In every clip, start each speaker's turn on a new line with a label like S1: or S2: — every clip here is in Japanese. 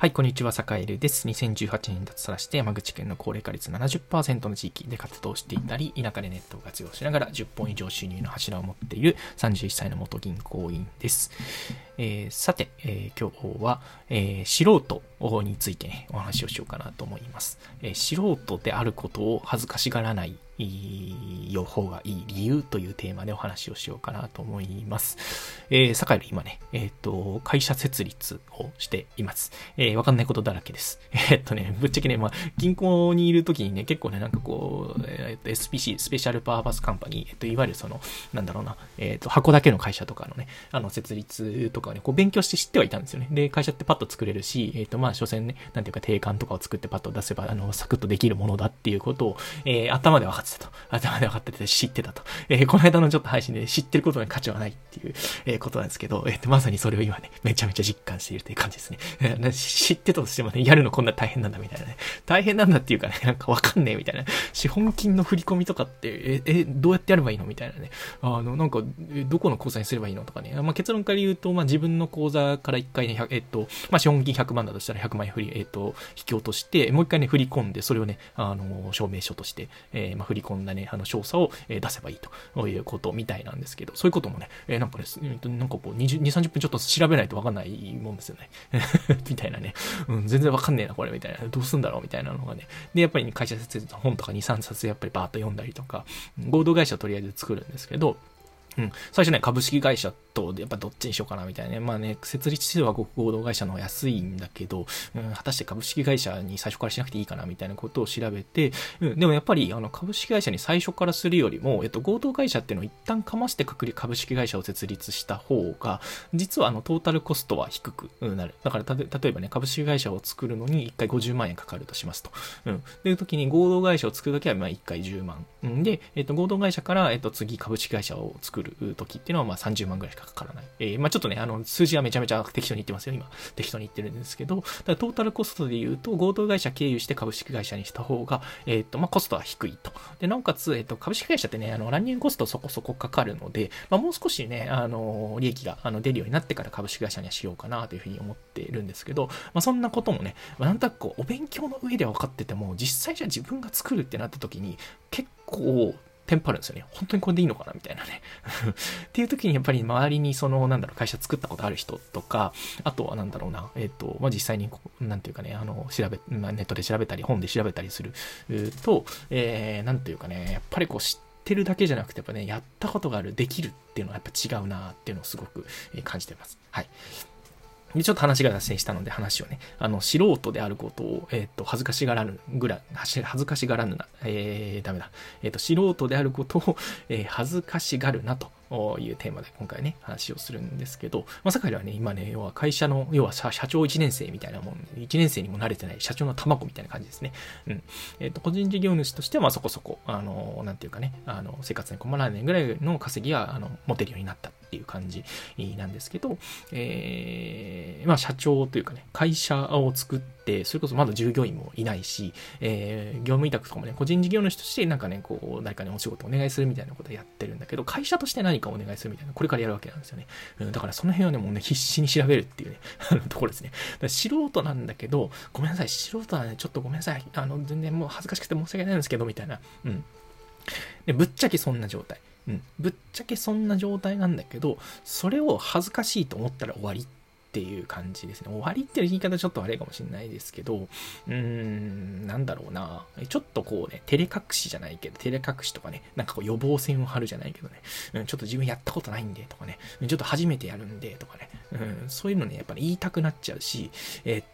S1: はい、こんにちは、坂入です。2018年脱サラして山口県の高齢化率70%の地域で活動していたり、田舎でネットを活用しながら10本以上収入の柱を持っている31歳の元銀行員です。えー、さて、えー、今日は、えー、素人について、ね、お話をしようかなと思います。え素人であることを恥ずかしがらない予報がいい理由というテーマでお話をしようかなと思います。えー、坂井今ね、えっ、ー、と、会社設立をしています。えー、わかんないことだらけです。えー、っとね、ぶっちゃけね、まあ、銀行にいるときにね、結構ね、なんかこう、えー、っと、SPC、スペシャルパーパスカンパニー、えっと、いわゆるその、なんだろうな、えー、っと、箱だけの会社とかのね、あの、設立とかね、こう、勉強して知ってはいたんですよね。で、会社ってパッと作れるし、えっと、まあ、所詮ね、なんていうか、定款とかを作ってパッと出せば、あの、サクッとできるものだっていうことを、えー、頭で分かってたと。頭で分かってて知ってたと。えー、この間のちょっと配信で知ってることに価値はないっていう、え、ことなんですけど、えー、まさにそれを今ね、めちゃめちゃ実感しているという感じですね。え、知ってたとしてもね、やるのこんな大変なんだみたいなね。大変なんだっていうかね、なんかわかんねえみたいな。資本金の振り込みとかって、え、え、どうやってやればいいのみたいなね。あの、なんか、どこの口座にすればいいのとかね。まあ、結論から言うと、まあ、自分の口座から一回ね、えっと、まあ、資本金100万だとしたら100万円振り、えっと、引き落として、もう一回ね、振り込んで、それをね、あの、証明書として、えー、まあ、振り込んだね、あの、詳細を、出せばいいということみたいなんですけど、そういうこともね、え、なんかね、なんかこう、20230分ちょっと調べないとわかんないもんですよね。みたいなね。うん、全然わかんねえな、これ、みたいな。どうすんだろうみたいなのがね。で、やっぱり、会社設立の本とか2、3冊やっぱりバーッと読んだりとか、合同会社をとりあえず作るんですけど、うん、最初ね、株式会社と、やっぱどっちにしようかなみたいなね。まあね、設立しては合同会社の方が安いんだけど、うん、果たして株式会社に最初からしなくていいかなみたいなことを調べて、うん、でもやっぱり、あの、株式会社に最初からするよりも、えっと、合同会社っていうのを一旦かましてくくり株式会社を設立した方が、実はあの、トータルコストは低くなる。だからた、例えばね、株式会社を作るのに1回50万円かかるとしますと。うん。という時に合同会社を作るときは、まあ1回10万。うん、で、えっと、合同会社から、えっと、次株式会社を作る時っていうのは、まあ30万ぐらいしかかからない。えー、まあちょっとね、あの、数字はめちゃめちゃ適当に言ってますよ、今。適当に言ってるんですけど、だトータルコストで言うと、合同会社経由して株式会社にした方が、えっ、ー、と、まあコストは低いと。で、なおかつ、えっ、ー、と、株式会社ってね、あの、ランニングコストそこそこかかるので、まあもう少しね、あの、利益があの出るようになってから株式会社にはしようかなというふうに思っているんですけど、まあそんなこともね、まあ、なんとなくこう、お勉強の上では分かってても、実際じゃあ自分が作るってなった時に、結構テンパるんですよね。本当にこれでいいのかなみたいなね。っていう時にやっぱり周りにその、なんだろう、会社作ったことある人とか、あとはなんだろうな、えっ、ー、と、まあ、実際に、なんていうかね、あの、調べ、まあ、ネットで調べたり、本で調べたりすると、えー、なんていうかね、やっぱりこう知ってるだけじゃなくて、やっぱね、やったことがある、できるっていうのはやっぱ違うなっていうのをすごく感じてます。はい。で、ちょっと話が脱線したので話をね、あの、素人であることを、えっ、ー、と、恥ずかしがらぬぐらい、恥ずかしがらぬな、えー、ダメだ。えっ、ー、と、素人であることを、えー、恥ずかしがるなというテーマで今回ね、話をするんですけど、まさかではね、今ね、要は会社の、要は社長1年生みたいなもん、1年生にも慣れてない社長の卵みたいな感じですね。うん。えっ、と、個人事業主としては、まあそこそこ、あの、なんていうかね、あの、生活に困らないぐらいの稼ぎが、あの、持てるようになったっていう感じなんですけど、えー、まあ社長というかね、会社を作って、それこそまだ従業員もいないし、えー、業務委託とかもね、個人事業主としてなんかね、こう、誰かにお仕事お願いするみたいなことをやってるんだけど、会社として何かお願いするみたいな、これからやるわけなんですよね。うん、だからその辺はね、もうね、必死に調べるっていうね、あ のところですね。素人なんだけど、ごめんなさい、素人はね、ちょっとごめんなさい、あの、全然もう恥ずかしくて申し訳ないんですけど、みたいな。うん。で、ぶっちゃけそんな状態。うん。ぶっちゃけそんな状態なんだけど、それを恥ずかしいと思ったら終わりっていう感じですね。終わりっていう言い方ちょっと悪いかもしれないですけど、うーん、なんだろうな。ちょっとこうね、照れ隠しじゃないけど、照れ隠しとかね、なんかこう予防線を張るじゃないけどね、うん、ちょっと自分やったことないんでとかね、ちょっと初めてやるんでとかね、うん、そういうのね、やっぱり言いたくなっちゃうし、えー、っ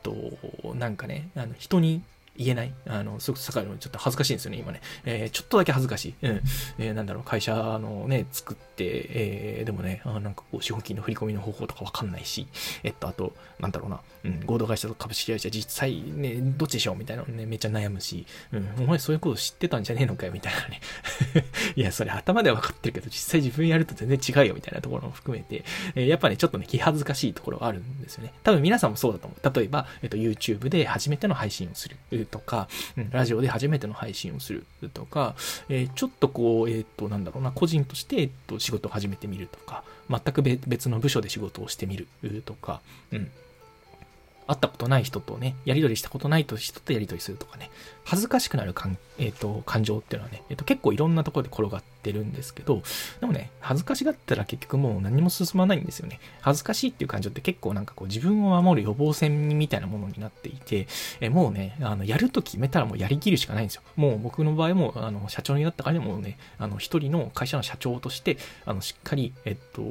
S1: と、なんかね、あの人に言えない？あの、すごく坂井のちょっと恥ずかしいんですよね、今ね。えー、ちょっとだけ恥ずかしい。うん。えー、なんだろう、会社のね、作って、えー、でもね、あなんかこう、資本金の振り込みの方法とかわかんないし、えっと、あと、なんだろうな、うん、合同会社と株式会社実際ね、どっちでしょうみたいなのね、めっちゃ悩むし、うん、お前そういうこと知ってたんじゃねえのかよみたいなね。いや、それ頭では分かってるけど、実際自分やると全然違うよみたいなところも含めて、えー、やっぱね、ちょっとね、気恥ずかしいところはあるんですよね。多分皆さんもそうだと思う。例えば、えっと、YouTube で初めての配信をする。とか、ラジオで初めての配信をするとか、えー、ちょっとこう、えっ、ー、と、なんだろうな、個人として、えっ、と、仕事を始めてみるとか、全く別の部署で仕事をしてみるとか、うん。会ったことない人とね、やり取りしたことない人とやり取りするとかね、恥ずかしくなる感,、えーと、感情っていうのはね、えーと、結構いろんなところで転がってるんですけど、でもね、恥ずかしがったら結局もう何も進まないんですよね。恥ずかしいっていう感情って結構なんかこう自分を守る予防線みたいなものになっていて、えー、もうね、あの、やると決めたらもうやりきるしかないんですよ。もう僕の場合も、あの、社長になったからもね、あの、一人の会社の社長として、あの、しっかり、えっと、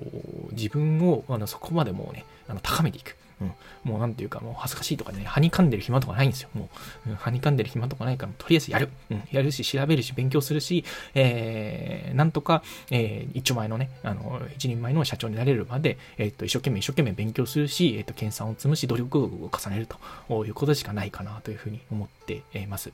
S1: 自分を、あの、そこまでもうね、あの、高めていく。うん、もうなんていうか、もう恥ずかしいとかね、はにかんでる暇とかないんですよ。もう、うん、はにかんでる暇とかないから、とりあえずやる。うん、やるし、調べるし、勉強するし、えー、なんとか、えー、一丁前のね、あの、一人前の社長になれるまで、えっ、と、一生懸命一生懸命勉強するし、えっ、と、研鑽を積むし、努力を重ねるということしかないかなというふうに思っています。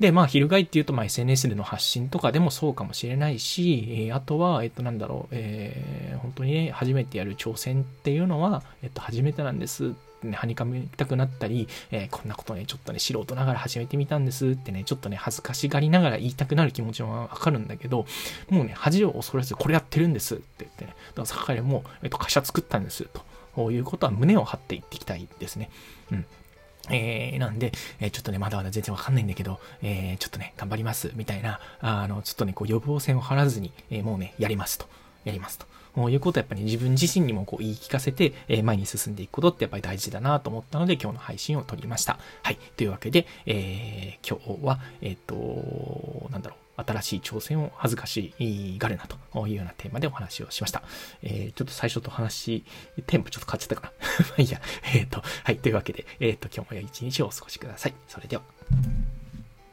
S1: で、まあ、翻っていうと、まあ、SNS での発信とかでもそうかもしれないし、え、あとは、えっと、なんだろう、えー、本当にね、初めてやる挑戦っていうのは、えっと、初めてなんです。ね、はにかみたくなったり、えー、こんなことね、ちょっとね、素人ながら始めてみたんですってね、ちょっとね、恥ずかしがりながら言いたくなる気持ちもわかるんだけど、もうね、恥を恐れず、これやってるんですって言ってね、だから坂も、えっと、会社作ったんですと。いうことは胸を張っていっていきたいですね。うん。えー、なんで、えー、ちょっとね、まだまだ全然わかんないんだけど、えー、ちょっとね、頑張ります、みたいな、あの、ちょっとね、こう予防線を張らずに、えもうね、やりますと。やりますと。こういうことはやっぱり自分自身にもこう言い聞かせて、え前に進んでいくことってやっぱり大事だなと思ったので今日の配信を撮りました。はい。というわけで、え今日は、えっ、と、なんだろう。新しい挑戦を恥ずかしいがるなというようなテーマでお話をしました。えー、ちょっと最初と話、テンポちょっと変わっちゃったかな。まあいいや。えっ、ー、と、はい。というわけで、えっ、ー、と、今日も良い一日をお過ごしください。それでは。